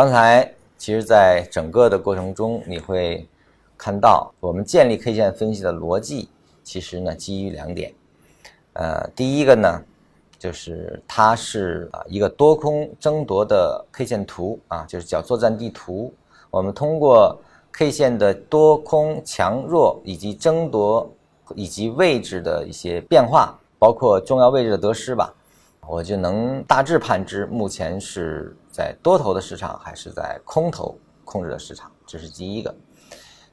刚才其实，在整个的过程中，你会看到我们建立 K 线分析的逻辑，其实呢基于两点。呃，第一个呢，就是它是啊一个多空争夺的 K 线图啊，就是叫作战地图。我们通过 K 线的多空强弱以及争夺以及位置的一些变化，包括重要位置的得失吧，我就能大致判知目前是在多头的市场还是在空头控制的市场。这是第一个。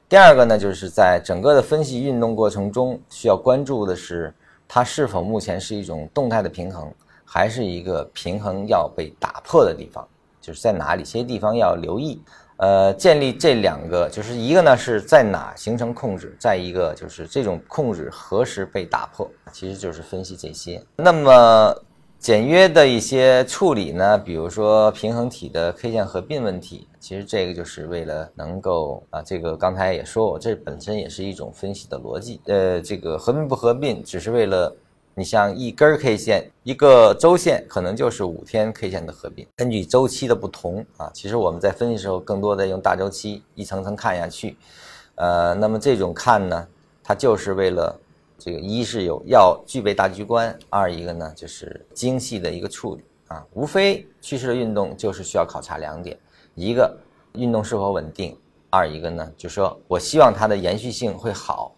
第二个呢，就是在整个的分析运动过程中，需要关注的是。它是否目前是一种动态的平衡，还是一个平衡要被打破的地方？就是在哪里？些地方要留意。呃，建立这两个，就是一个呢是在哪形成控制，再一个就是这种控制何时被打破，其实就是分析这些。那么。简约的一些处理呢，比如说平衡体的 K 线合并问题，其实这个就是为了能够啊，这个刚才也说过，这本身也是一种分析的逻辑。呃，这个合并不合并，只是为了你像一根 K 线，一个周线可能就是五天 K 线的合并，根据周期的不同啊，其实我们在分析时候更多的用大周期一层层看下去，呃，那么这种看呢，它就是为了。这个一是有要具备大局观，二一个呢就是精细的一个处理啊，无非趋势的运动就是需要考察两点，一个运动是否稳定，二一个呢就说我希望它的延续性会好，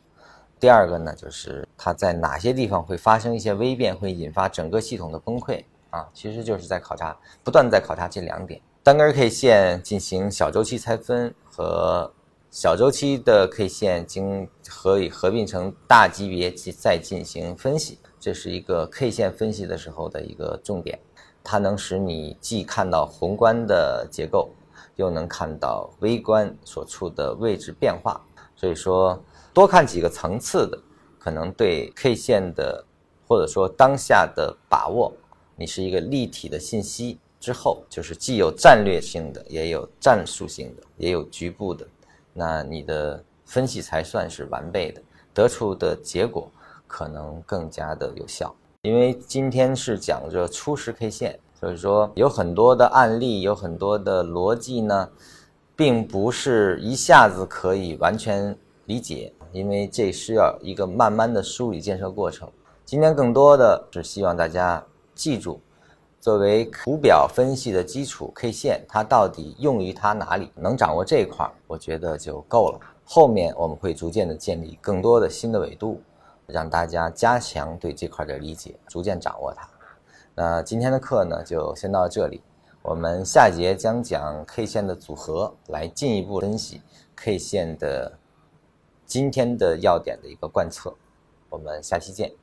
第二个呢就是它在哪些地方会发生一些微变，会引发整个系统的崩溃啊，其实就是在考察，不断在考察这两点，单根 K 线进行小周期拆分和。小周期的 K 线经可以合并成大级别再进行分析，这是一个 K 线分析的时候的一个重点。它能使你既看到宏观的结构，又能看到微观所处的位置变化。所以说，多看几个层次的，可能对 K 线的或者说当下的把握，你是一个立体的信息之后，就是既有战略性的，也有战术性的，也有局部的。那你的分析才算是完备的，得出的结果可能更加的有效。因为今天是讲着初始 K 线，所以说有很多的案例，有很多的逻辑呢，并不是一下子可以完全理解，因为这需要一个慢慢的梳理建设过程。今天更多的是希望大家记住。作为图表分析的基础，K 线它到底用于它哪里？能掌握这一块，我觉得就够了。后面我们会逐渐的建立更多的新的维度，让大家加强对这块的理解，逐渐掌握它。那今天的课呢，就先到这里。我们下节将讲 K 线的组合，来进一步分析 K 线的今天的要点的一个贯彻。我们下期见。